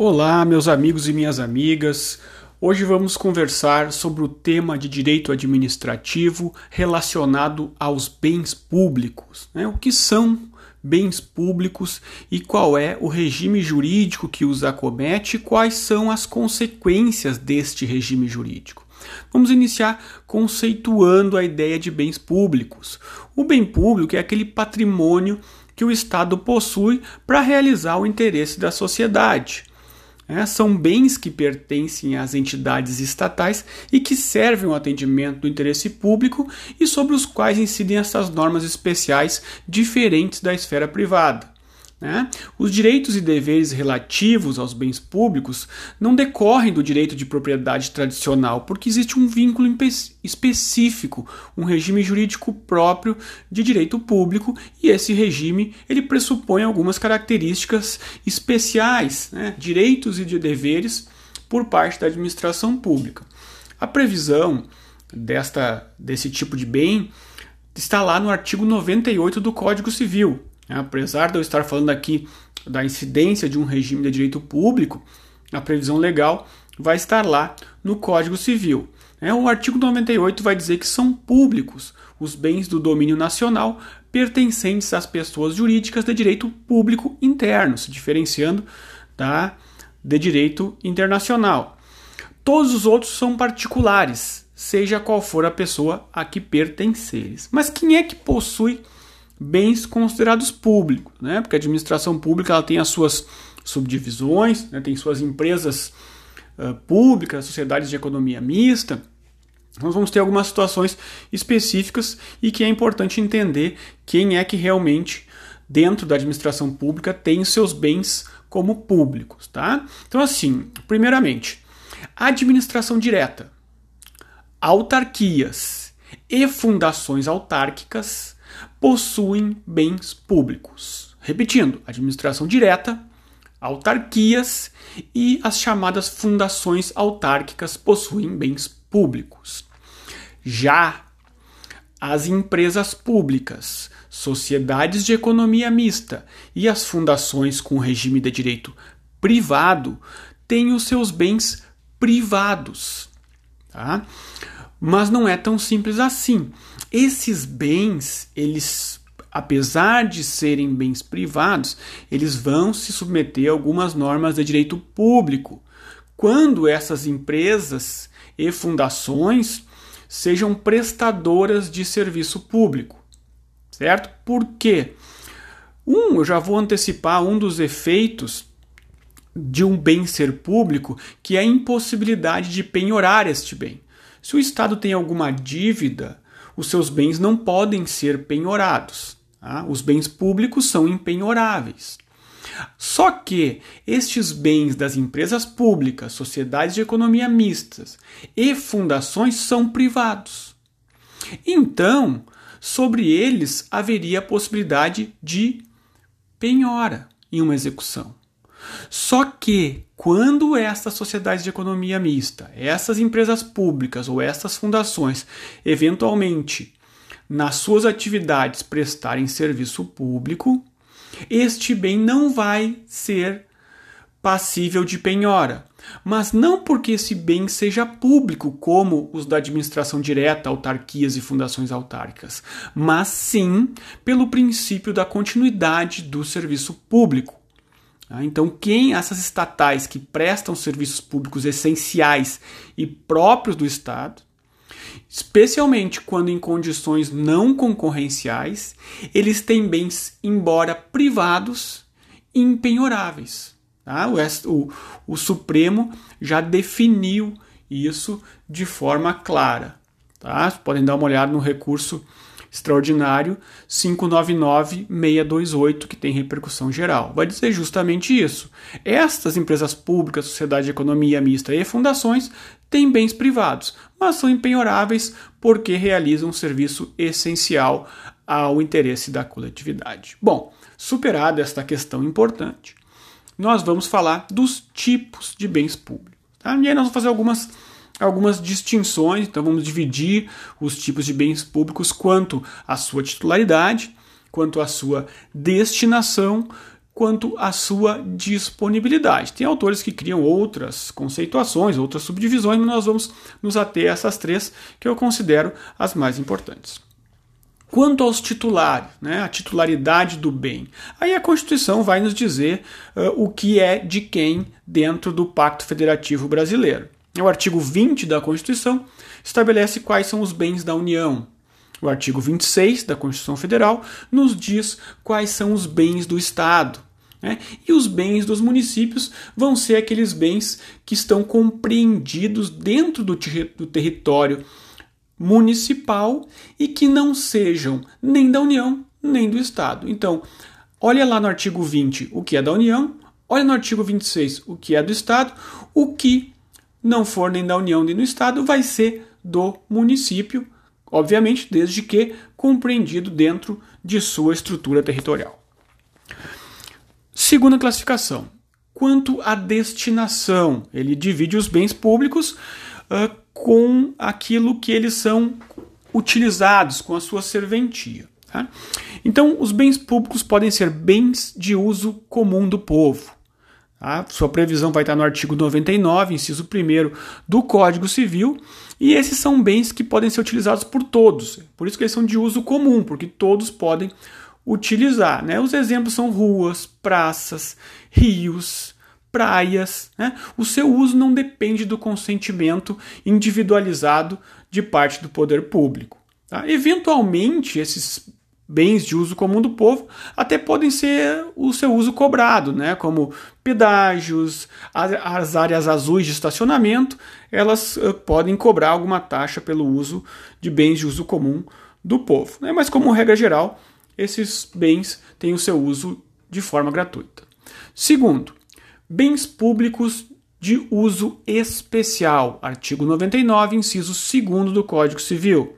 Olá, meus amigos e minhas amigas. Hoje vamos conversar sobre o tema de direito administrativo relacionado aos bens públicos. Né? O que são bens públicos e qual é o regime jurídico que os acomete e quais são as consequências deste regime jurídico. Vamos iniciar conceituando a ideia de bens públicos. O bem público é aquele patrimônio que o Estado possui para realizar o interesse da sociedade. É, são bens que pertencem às entidades estatais e que servem ao atendimento do interesse público e sobre os quais incidem essas normas especiais diferentes da esfera privada. Né? Os direitos e deveres relativos aos bens públicos não decorrem do direito de propriedade tradicional, porque existe um vínculo específico, um regime jurídico próprio de direito público, e esse regime ele pressupõe algumas características especiais, né? direitos e de deveres por parte da administração pública. A previsão desta, desse tipo de bem está lá no artigo 98 do Código Civil, Apesar de eu estar falando aqui da incidência de um regime de direito público, a previsão legal vai estar lá no Código Civil. É, o artigo 98 vai dizer que são públicos os bens do domínio nacional pertencentes às pessoas jurídicas de direito público interno, se diferenciando da de direito internacional. Todos os outros são particulares, seja qual for a pessoa a que pertenceres. Mas quem é que possui bens considerados públicos, né? Porque a administração pública ela tem as suas subdivisões, né? tem suas empresas uh, públicas, sociedades de economia mista. Nós vamos ter algumas situações específicas e que é importante entender quem é que realmente dentro da administração pública tem seus bens como públicos, tá? Então assim, primeiramente, administração direta, autarquias e fundações autárquicas possuem bens públicos. Repetindo, administração direta, autarquias e as chamadas fundações autárquicas possuem bens públicos. Já as empresas públicas, sociedades de economia mista e as fundações com regime de direito privado têm os seus bens privados. Tá? Mas não é tão simples assim. Esses bens, eles apesar de serem bens privados, eles vão se submeter a algumas normas de direito público. Quando essas empresas e fundações sejam prestadoras de serviço público. Certo? Por quê? Um, eu já vou antecipar um dos efeitos de um bem ser público, que é a impossibilidade de penhorar este bem. Se o Estado tem alguma dívida, os seus bens não podem ser penhorados. Tá? Os bens públicos são impenhoráveis. Só que estes bens das empresas públicas, sociedades de economia mistas e fundações são privados. Então, sobre eles haveria a possibilidade de penhora em uma execução. Só que quando essas sociedades de economia mista, essas empresas públicas ou essas fundações, eventualmente nas suas atividades prestarem serviço público, este bem não vai ser passível de penhora. Mas não porque esse bem seja público, como os da administração direta, autarquias e fundações autárquicas, mas sim pelo princípio da continuidade do serviço público. Tá? Então, quem essas estatais que prestam serviços públicos essenciais e próprios do Estado, especialmente quando em condições não concorrenciais, eles têm bens, embora privados, impenhoráveis. Tá? O, o, o Supremo já definiu isso de forma clara. Tá? Podem dar uma olhada no recurso extraordinário 599-628, que tem repercussão geral. Vai dizer justamente isso. Estas empresas públicas, sociedade de economia mista e fundações têm bens privados, mas são empenhoráveis porque realizam um serviço essencial ao interesse da coletividade. Bom, superada esta questão importante, nós vamos falar dos tipos de bens públicos. Tá? E aí nós vamos fazer algumas algumas distinções, então vamos dividir os tipos de bens públicos quanto à sua titularidade, quanto à sua destinação, quanto à sua disponibilidade. Tem autores que criam outras conceituações, outras subdivisões, mas nós vamos nos ater a essas três que eu considero as mais importantes. Quanto aos titulares, né, a titularidade do bem, aí a Constituição vai nos dizer uh, o que é de quem dentro do Pacto Federativo Brasileiro. O artigo 20 da Constituição estabelece quais são os bens da União. O artigo 26 da Constituição Federal nos diz quais são os bens do Estado. Né? E os bens dos municípios vão ser aqueles bens que estão compreendidos dentro do, ter do território municipal e que não sejam nem da União nem do Estado. Então, olha lá no artigo 20 o que é da União, olha no artigo 26 o que é do Estado, o que não for nem da União nem do Estado vai ser do município, obviamente, desde que compreendido dentro de sua estrutura territorial. Segunda classificação. Quanto à destinação, ele divide os bens públicos uh, com aquilo que eles são utilizados, com a sua serventia. Tá? Então, os bens públicos podem ser bens de uso comum do povo. Tá? Sua previsão vai estar no artigo 99, inciso 1 do Código Civil, e esses são bens que podem ser utilizados por todos. Por isso que eles são de uso comum, porque todos podem utilizar. Né? Os exemplos são ruas, praças, rios, praias. Né? O seu uso não depende do consentimento individualizado de parte do poder público. Tá? Eventualmente, esses bens de uso comum do povo até podem ser o seu uso cobrado, né? como pedágios, as áreas azuis de estacionamento, elas uh, podem cobrar alguma taxa pelo uso de bens de uso comum do povo. Né? Mas, como regra geral, esses bens têm o seu uso de forma gratuita. Segundo, bens públicos de uso especial, artigo 99, inciso 2 do Código Civil.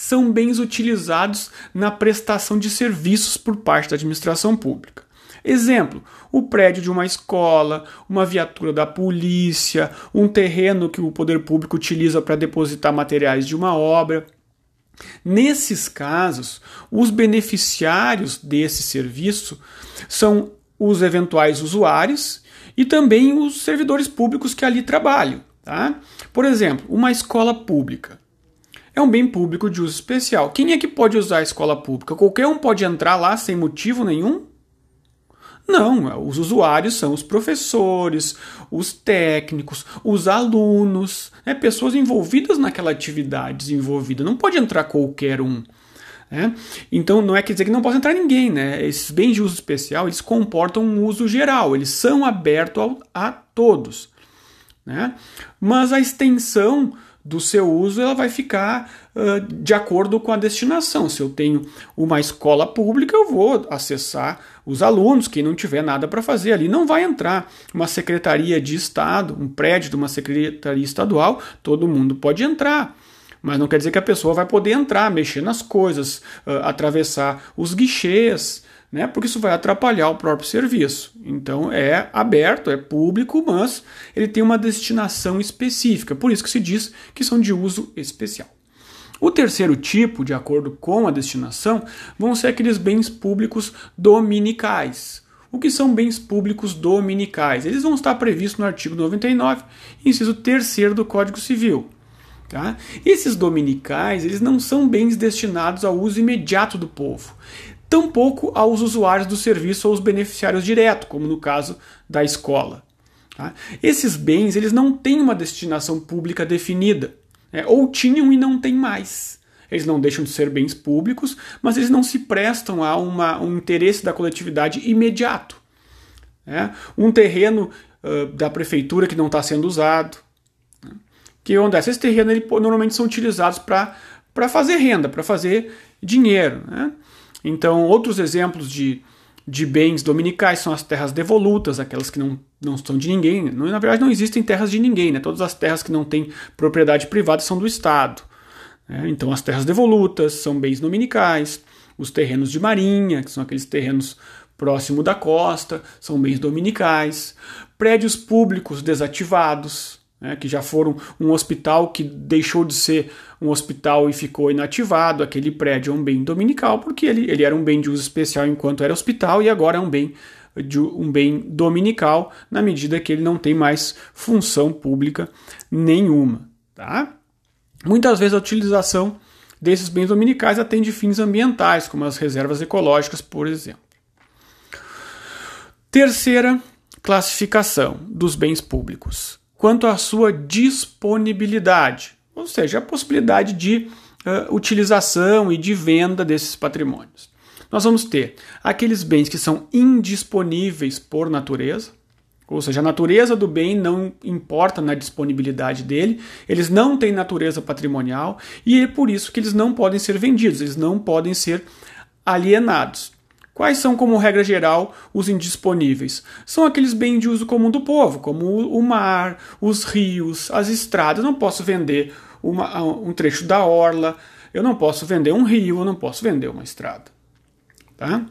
São bens utilizados na prestação de serviços por parte da administração pública. Exemplo: o prédio de uma escola, uma viatura da polícia, um terreno que o poder público utiliza para depositar materiais de uma obra. Nesses casos, os beneficiários desse serviço são os eventuais usuários e também os servidores públicos que ali trabalham. Tá? Por exemplo, uma escola pública é um bem público de uso especial. Quem é que pode usar a escola pública? Qualquer um pode entrar lá sem motivo nenhum? Não, os usuários são os professores, os técnicos, os alunos, né, pessoas envolvidas naquela atividade desenvolvida. Não pode entrar qualquer um. Né? Então não é quer dizer que não possa entrar ninguém. Né? Esses bens de uso especial eles comportam um uso geral, eles são abertos ao, a todos. Né? Mas a extensão do seu uso ela vai ficar uh, de acordo com a destinação. Se eu tenho uma escola pública, eu vou acessar os alunos. Quem não tiver nada para fazer ali não vai entrar. Uma secretaria de Estado, um prédio de uma secretaria estadual, todo mundo pode entrar. Mas não quer dizer que a pessoa vai poder entrar, mexer nas coisas, uh, atravessar os guichês, né? porque isso vai atrapalhar o próprio serviço. Então é aberto, é público, mas ele tem uma destinação específica, por isso que se diz que são de uso especial. O terceiro tipo, de acordo com a destinação, vão ser aqueles bens públicos dominicais. O que são bens públicos dominicais? Eles vão estar previstos no artigo 99, inciso 3 do Código Civil. Tá? Esses dominicais eles não são bens destinados ao uso imediato do povo tampouco aos usuários do serviço ou aos beneficiários diretos, como no caso da escola. Tá? Esses bens eles não têm uma destinação pública definida, né? ou tinham e não têm mais. Eles não deixam de ser bens públicos, mas eles não se prestam a uma, um interesse da coletividade imediato. Né? Um terreno uh, da prefeitura que não está sendo usado. Né? Que acontece? Esses terrenos ele, normalmente são utilizados para fazer renda, para fazer dinheiro. Né? Então, outros exemplos de, de bens dominicais são as terras devolutas, aquelas que não, não são de ninguém. Na verdade, não existem terras de ninguém, né? todas as terras que não têm propriedade privada são do Estado. Né? Então, as terras devolutas são bens dominicais, os terrenos de marinha, que são aqueles terrenos próximo da costa, são bens dominicais, prédios públicos desativados, né, que já foram um hospital que deixou de ser um hospital e ficou inativado. Aquele prédio é um bem dominical, porque ele, ele era um bem de uso especial enquanto era hospital e agora é um bem de um bem dominical, na medida que ele não tem mais função pública nenhuma. Tá? Muitas vezes a utilização desses bens dominicais atende fins ambientais, como as reservas ecológicas, por exemplo. Terceira classificação dos bens públicos, quanto à sua disponibilidade, ou seja, a possibilidade de uh, utilização e de venda desses patrimônios. Nós vamos ter aqueles bens que são indisponíveis por natureza, ou seja, a natureza do bem não importa na disponibilidade dele, eles não têm natureza patrimonial e é por isso que eles não podem ser vendidos, eles não podem ser alienados. Quais são, como regra geral, os indisponíveis? São aqueles bens de uso comum do povo, como o mar, os rios, as estradas. Eu não posso vender uma, um trecho da orla, eu não posso vender um rio, eu não posso vender uma estrada. Tá?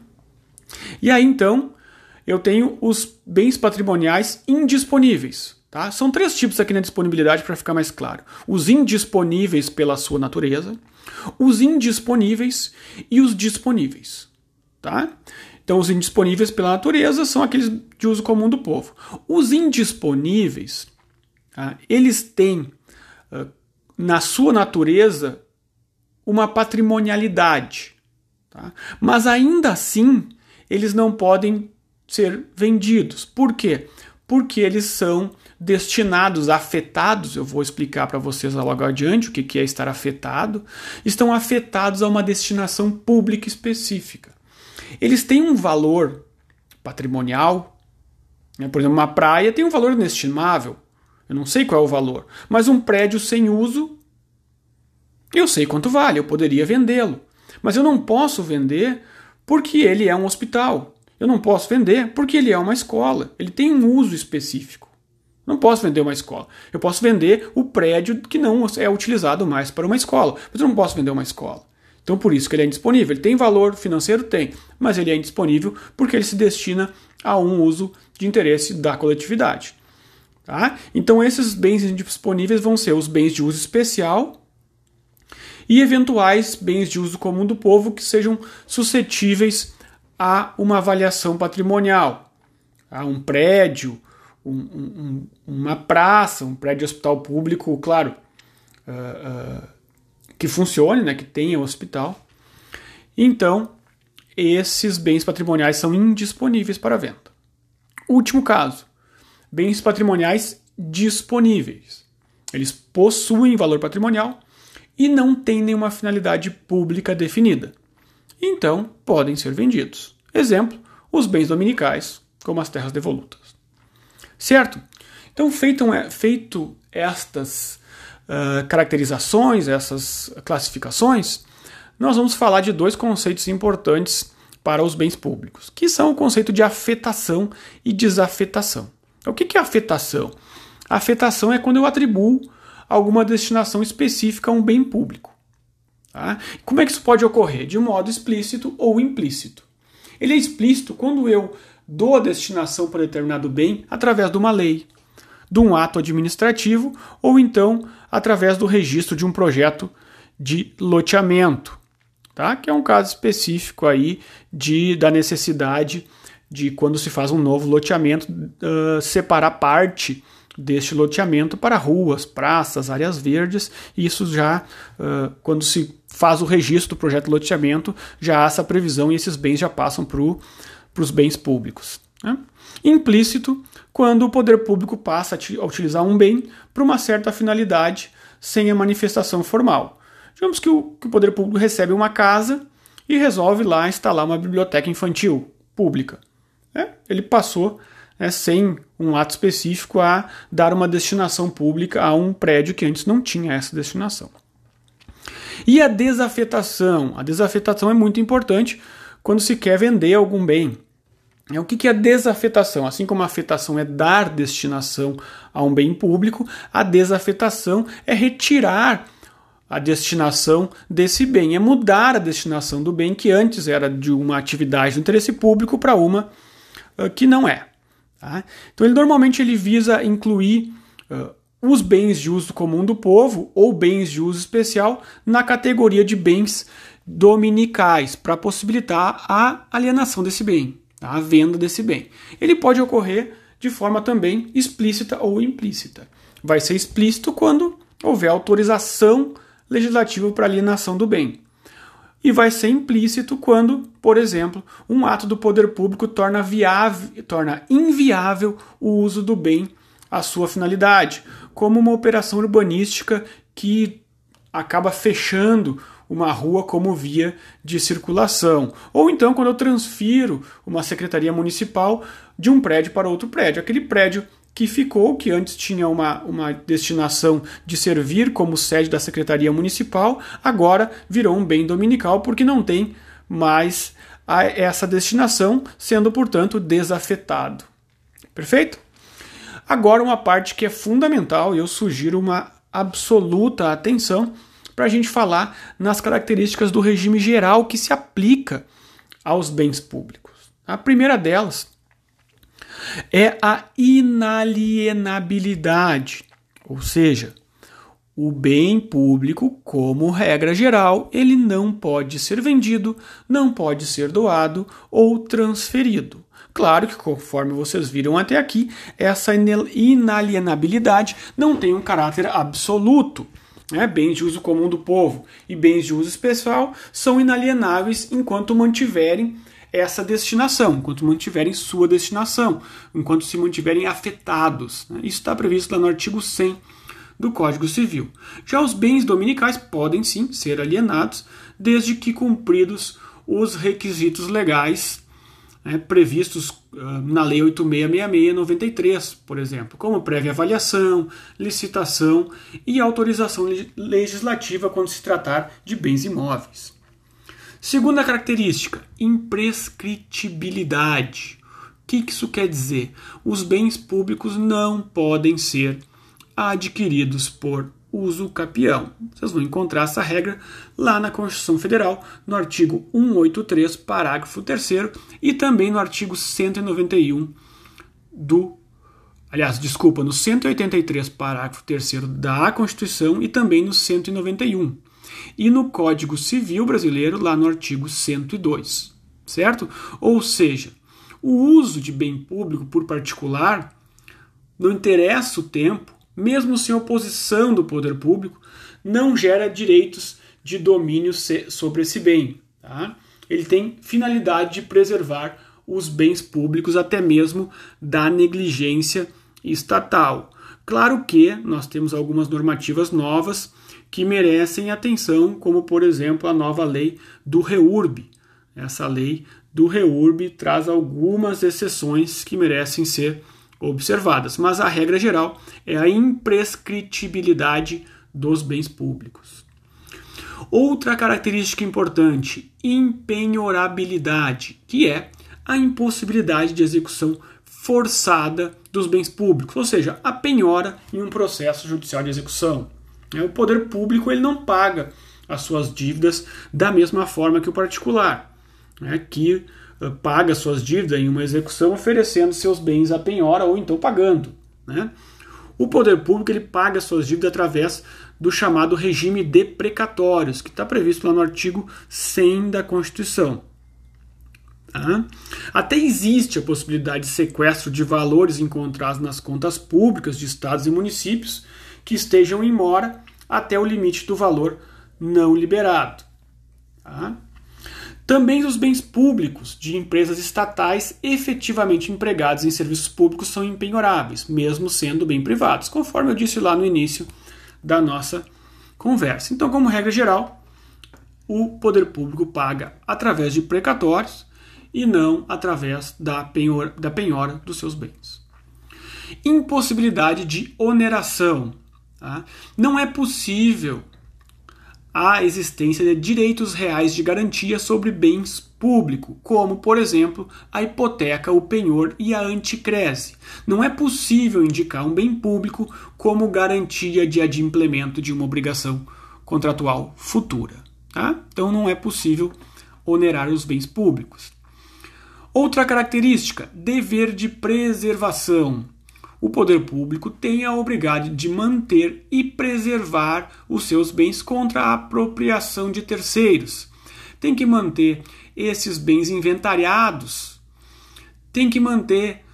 E aí então eu tenho os bens patrimoniais indisponíveis. Tá? São três tipos aqui na disponibilidade para ficar mais claro: os indisponíveis pela sua natureza, os indisponíveis e os disponíveis. Tá? Então, os indisponíveis pela natureza são aqueles de uso comum do povo. Os indisponíveis, tá? eles têm uh, na sua natureza uma patrimonialidade, tá? mas ainda assim eles não podem ser vendidos. Por quê? Porque eles são destinados, afetados, eu vou explicar para vocês logo adiante o que é estar afetado, estão afetados a uma destinação pública específica. Eles têm um valor patrimonial, né? por exemplo, uma praia tem um valor inestimável, eu não sei qual é o valor, mas um prédio sem uso, eu sei quanto vale, eu poderia vendê-lo, mas eu não posso vender porque ele é um hospital, eu não posso vender porque ele é uma escola. Ele tem um uso específico. Não posso vender uma escola. Eu posso vender o prédio que não é utilizado mais para uma escola. Mas eu não posso vender uma escola. Então por isso que ele é indisponível. Ele tem valor financeiro? Tem. Mas ele é indisponível porque ele se destina a um uso de interesse da coletividade. Tá? Então esses bens indisponíveis vão ser os bens de uso especial e eventuais bens de uso comum do povo que sejam suscetíveis a uma avaliação patrimonial. a um prédio, um, um, uma praça, um prédio hospital público, claro, uh, uh, que funcione, né, que tenha o hospital. Então, esses bens patrimoniais são indisponíveis para venda. Último caso: bens patrimoniais disponíveis. Eles possuem valor patrimonial e não têm nenhuma finalidade pública definida então podem ser vendidos. Exemplo, os bens dominicais, como as terras devolutas. Certo? Então, feito, feito estas uh, caracterizações, essas classificações, nós vamos falar de dois conceitos importantes para os bens públicos, que são o conceito de afetação e desafetação. O que é afetação? Afetação é quando eu atribuo alguma destinação específica a um bem público. Tá? Como é que isso pode ocorrer? De modo explícito ou implícito. Ele é explícito quando eu dou a destinação para determinado bem através de uma lei, de um ato administrativo ou então através do registro de um projeto de loteamento, tá? que é um caso específico aí de, da necessidade de quando se faz um novo loteamento uh, separar parte deste loteamento para ruas, praças, áreas verdes, isso já, uh, quando se faz o registro do projeto de loteamento, já há essa previsão e esses bens já passam para os bens públicos. Né? Implícito, quando o poder público passa a, utilizar um bem para uma certa finalidade sem a manifestação formal. Digamos que o, que o poder público recebe uma casa e resolve lá instalar uma biblioteca infantil pública. É, ele passou né, sem um ato específico a dar uma destinação pública a um prédio que antes não tinha essa destinação. E a desafetação? A desafetação é muito importante quando se quer vender algum bem. O que é desafetação? Assim como a afetação é dar destinação a um bem público, a desafetação é retirar a destinação desse bem, é mudar a destinação do bem que antes era de uma atividade de interesse público para uma que não é. Tá? Então ele normalmente ele visa incluir uh, os bens de uso comum do povo ou bens de uso especial na categoria de bens dominicais para possibilitar a alienação desse bem. Tá? a venda desse bem. Ele pode ocorrer de forma também explícita ou implícita. Vai ser explícito quando houver autorização legislativa para alienação do bem. E vai ser implícito quando, por exemplo, um ato do poder público torna, viável, torna inviável o uso do bem à sua finalidade, como uma operação urbanística que acaba fechando uma rua como via de circulação. Ou então quando eu transfiro uma secretaria municipal de um prédio para outro prédio. Aquele prédio que ficou, que antes tinha uma, uma destinação de servir como sede da Secretaria Municipal, agora virou um bem dominical porque não tem mais a, essa destinação, sendo, portanto, desafetado. Perfeito? Agora, uma parte que é fundamental e eu sugiro uma absoluta atenção para a gente falar nas características do regime geral que se aplica aos bens públicos. A primeira delas é a inalienabilidade, ou seja, o bem público, como regra geral, ele não pode ser vendido, não pode ser doado ou transferido. Claro que, conforme vocês viram até aqui, essa inalienabilidade não tem um caráter absoluto. Né? Bens de uso comum do povo e bens de uso especial são inalienáveis enquanto mantiverem essa destinação, enquanto mantiverem sua destinação, enquanto se mantiverem afetados. Né? Isso está previsto lá no artigo 100 do Código Civil. Já os bens dominicais podem sim ser alienados, desde que cumpridos os requisitos legais né, previstos uh, na Lei 8666-93, por exemplo, como prévia avaliação, licitação e autorização legislativa quando se tratar de bens imóveis. Segunda característica, imprescritibilidade. O que isso quer dizer? Os bens públicos não podem ser adquiridos por uso capião. Vocês vão encontrar essa regra lá na Constituição Federal, no artigo 183, parágrafo 3 e também no artigo 191 do Aliás, desculpa, no 183, parágrafo 3 da Constituição e também no 191 e no Código Civil Brasileiro, lá no artigo 102, certo? Ou seja, o uso de bem público por particular não interessa o tempo, mesmo sem oposição do poder público, não gera direitos de domínio sobre esse bem. Tá? Ele tem finalidade de preservar os bens públicos, até mesmo da negligência estatal. Claro que nós temos algumas normativas novas que merecem atenção, como por exemplo a nova lei do REURB. Essa lei do REURB traz algumas exceções que merecem ser observadas, mas a regra geral é a imprescritibilidade dos bens públicos. Outra característica importante, impenhorabilidade, que é a impossibilidade de execução forçada dos bens públicos, ou seja, a penhora em um processo judicial de execução. É, o poder público ele não paga as suas dívidas da mesma forma que o particular, né, que paga suas dívidas em uma execução oferecendo seus bens à penhora ou então pagando. Né? O poder público ele paga suas dívidas através do chamado regime de precatórios, que está previsto lá no artigo 100 da Constituição. Tá? Até existe a possibilidade de sequestro de valores encontrados nas contas públicas de estados e municípios que estejam em mora até o limite do valor não liberado. Tá? Também os bens públicos de empresas estatais efetivamente empregados em serviços públicos são impenhoráveis, mesmo sendo bem privados, conforme eu disse lá no início da nossa conversa. Então, como regra geral, o poder público paga através de precatórios e não através da penhora, da penhora dos seus bens. Impossibilidade de oneração. Tá? Não é possível a existência de direitos reais de garantia sobre bens públicos, como, por exemplo, a hipoteca, o penhor e a anticrese. Não é possível indicar um bem público como garantia de adimplemento de uma obrigação contratual futura. Tá? Então não é possível onerar os bens públicos. Outra característica, dever de preservação o poder público tem a obrigação de manter e preservar os seus bens contra a apropriação de terceiros. Tem que manter esses bens inventariados tem que manter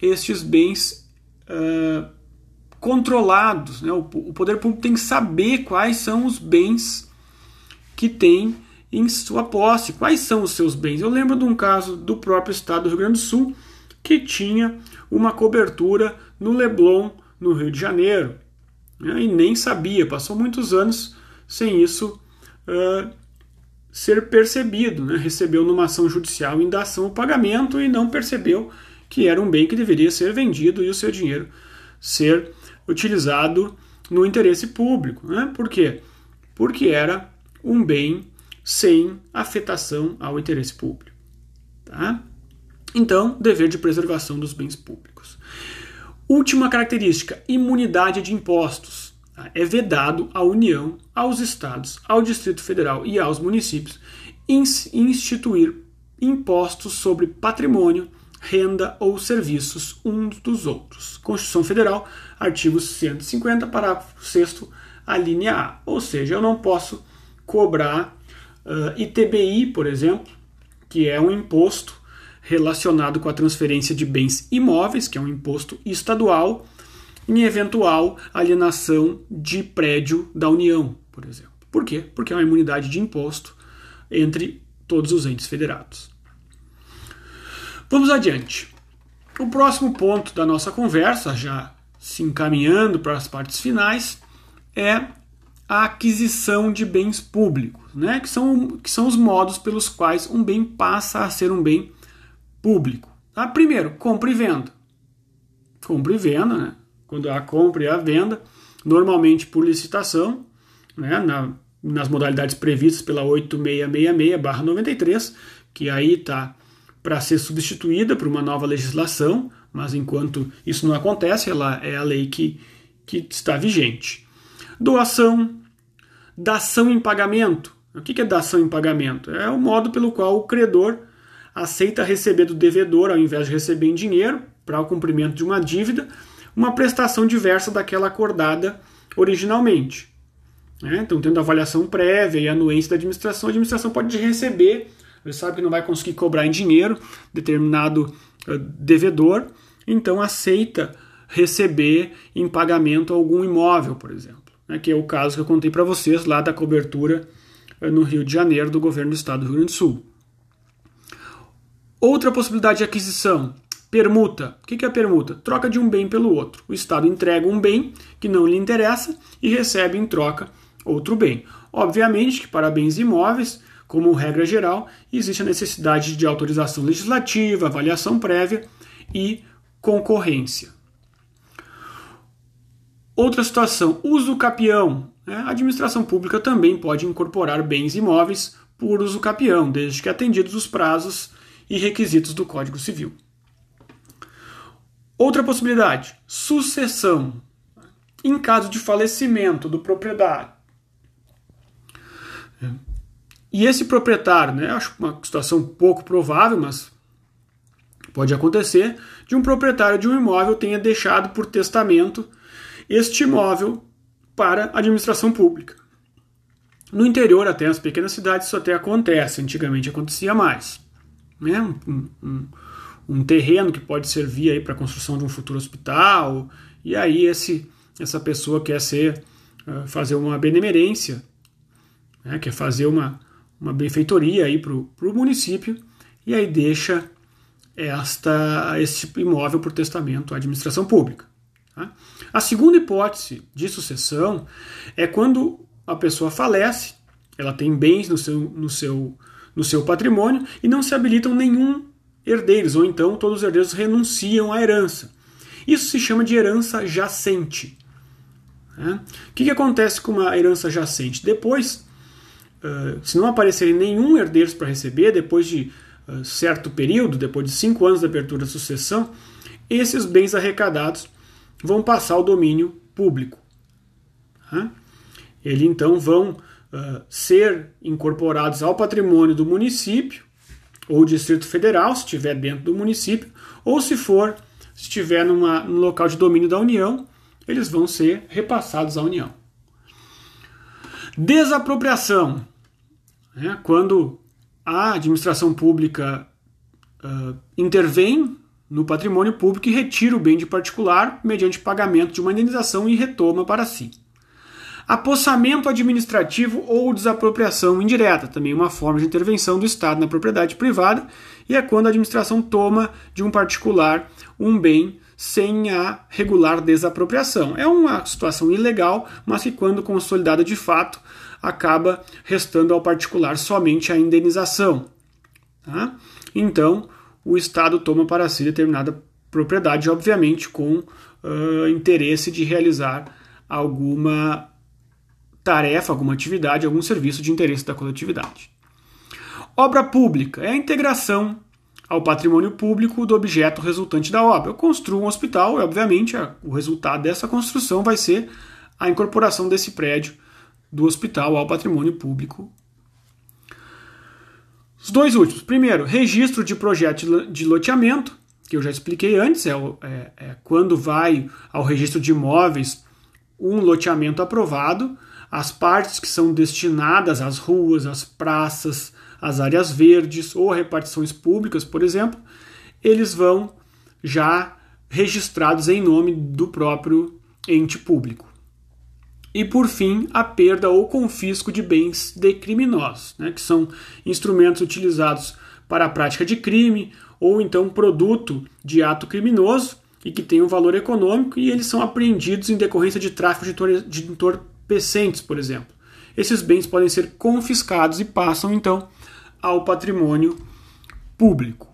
estes bens uh, controlados. Né? O, o, poder público tem que saber quais são os bens que tem em sua posse, quais são os seus bens. Eu lembro de um caso do próprio estado do Rio Grande do Sul que tinha uma cobertura no Leblon, no Rio de Janeiro, né? e nem sabia, passou muitos anos sem isso uh, ser percebido. Né? Recebeu numa ação judicial indação o pagamento e não percebeu que era um bem que deveria ser vendido e o seu dinheiro ser utilizado no interesse público. Né? Por quê? Porque era um bem sem afetação ao interesse público. Tá? Então, dever de preservação dos bens públicos. Última característica: imunidade de impostos. Tá? É vedado à União, aos estados, ao Distrito Federal e aos municípios instituir impostos sobre patrimônio, renda ou serviços uns dos outros. Constituição Federal, artigo 150, parágrafo 6 a linha A. Ou seja, eu não posso cobrar uh, ah, ITBI, por exemplo, que é um imposto relacionado com a transferência de bens imóveis, que é um imposto estadual, em eventual alienação de prédio da União, por exemplo. Por quê? Porque é uma imunidade de imposto entre todos os entes federados. Vamos adiante. O próximo ponto da nossa conversa, já se encaminhando para as partes finais, é a aquisição de bens públicos, né? que, são, que são os modos pelos quais um bem passa a ser um bem público. Tá? Primeiro, compra e venda. Compra e venda, né? quando há compra e a venda, normalmente por licitação, né? Na, nas modalidades previstas pela 8666-93, que aí está para ser substituída por uma nova legislação, mas enquanto isso não acontece, ela é a lei que, que está vigente. Doação, dação em pagamento. O que é dação em pagamento? É o modo pelo qual o credor aceita receber do devedor, ao invés de receber em dinheiro, para o cumprimento de uma dívida, uma prestação diversa daquela acordada originalmente. É, então, tendo avaliação prévia e anuência da administração, a administração pode receber, ele sabe que não vai conseguir cobrar em dinheiro determinado uh, devedor, então aceita receber em pagamento algum imóvel, por exemplo, né, que é o caso que eu contei para vocês lá da cobertura uh, no Rio de Janeiro do governo do estado do Rio Grande do Sul. Outra possibilidade de aquisição, permuta. O que é permuta? Troca de um bem pelo outro. O Estado entrega um bem que não lhe interessa e recebe em troca outro bem. Obviamente que para bens imóveis, como regra geral, existe a necessidade de autorização legislativa, avaliação prévia e concorrência. Outra situação, uso capião. Né? A administração pública também pode incorporar bens imóveis por uso capião, desde que atendidos os prazos e requisitos do Código Civil. Outra possibilidade: sucessão. Em caso de falecimento do proprietário. E esse proprietário, né, acho uma situação pouco provável, mas pode acontecer, de um proprietário de um imóvel tenha deixado por testamento este imóvel para a administração pública. No interior, até nas pequenas cidades, isso até acontece. Antigamente acontecia mais né? um, um, um terreno que pode servir aí para a construção de um futuro hospital, e aí esse, essa pessoa quer ser, uh, fazer uma benemerência, né? quer fazer uma, uma benfeitoria aí para o município, e aí deixa esta, esse imóvel por testamento à administração pública. Tá? A segunda hipótese de sucessão é quando a pessoa falece, ela tem bens no seu, no seu no seu patrimônio e não se habilitam nenhum herdeiros, ou então todos os herdeiros renunciam à herança. Isso se chama de herança jacente. Né? O que, que, acontece com uma herança jacente? Depois, uh, se não aparecerem nenhum herdeiro para receber, depois de uh, certo período, depois de cinco anos da abertura da sucessão, esses bens arrecadados vão passar ao domínio público. Né? Eles então vão uh, ser incorporados ao patrimônio do município ou Distrito Federal, se estiver dentro do município, ou se for, se estiver numa, num local de domínio da União, eles vão ser repassados à União. Desapropriação. Né? Quando a administração pública uh, intervém no patrimônio público e retira o bem de particular mediante pagamento de uma indenização e retoma para si. Apossamento administrativo ou desapropriação indireta, também uma forma de intervenção do Estado na propriedade privada, e é quando a administração toma de um particular um bem sem a regular desapropriação. É uma situação ilegal, mas que, quando consolidada de fato, acaba restando ao particular somente a indenização. Tá? Então, o Estado toma para si determinada propriedade, obviamente com uh, interesse de realizar alguma tarefa, alguma atividade, algum serviço de interesse da coletividade. Obra pública é a integração ao patrimônio público do objeto resultante da obra. Eu construo um hospital e, obviamente, o resultado dessa construção vai ser a incorporação desse prédio do hospital ao patrimônio público. Os dois últimos. Primeiro, registro de projeto de loteamento, que eu já expliquei antes, é, é, é quando vai ao registro de imóveis um loteamento aprovado as partes que são destinadas às ruas, às praças, às áreas verdes ou repartições públicas, por exemplo, eles vão já registrados em nome do próprio ente público. E por fim, a perda ou confisco de bens de criminosos, né, que são instrumentos utilizados para a prática de crime ou então produto de ato criminoso e que tem um valor econômico e eles são apreendidos em decorrência de tráfico de entorpecentes, por exemplo. Esses bens podem ser confiscados e passam então ao patrimônio público.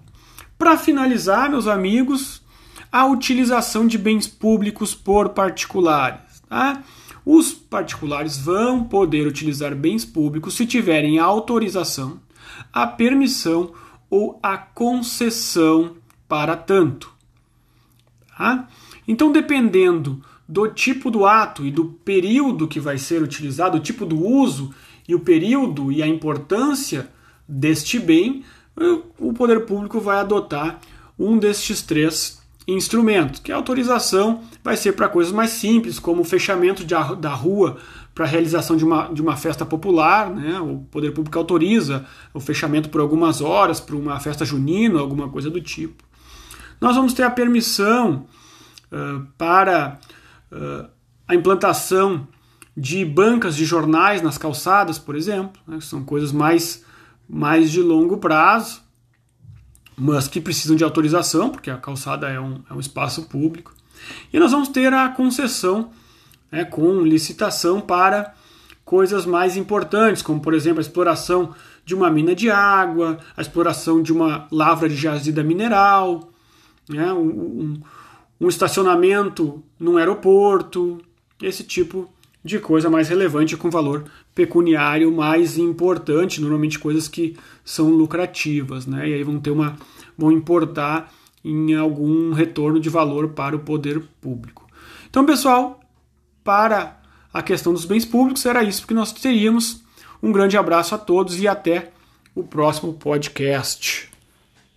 Para finalizar, meus amigos, a utilização de bens públicos por particulares. Tá? Os particulares vão poder utilizar bens públicos se tiverem a autorização, a permissão ou a concessão para tanto. Tá? Então, dependendo do tipo do ato e do período que vai ser utilizado, o tipo do uso e o período e a importância deste bem, o poder público vai adotar um destes três instrumentos, que a autorização vai ser para coisas mais simples, como o fechamento de, da rua para a realização de uma, de uma festa popular, né? o poder público autoriza o fechamento por algumas horas para uma festa junina, alguma coisa do tipo. Nós vamos ter a permissão uh, para a implantação de bancas de jornais nas calçadas, por exemplo, né, são coisas mais, mais de longo prazo, mas que precisam de autorização, porque a calçada é um, é um espaço público. E nós vamos ter a concessão né, com licitação para coisas mais importantes, como por exemplo a exploração de uma mina de água, a exploração de uma lavra de jazida mineral, né, um, um estacionamento num aeroporto, esse tipo de coisa mais relevante com valor pecuniário mais importante, normalmente coisas que são lucrativas, né? E aí vão ter uma vão importar em algum retorno de valor para o poder público. Então, pessoal, para a questão dos bens públicos era isso que nós teríamos. Um grande abraço a todos e até o próximo podcast.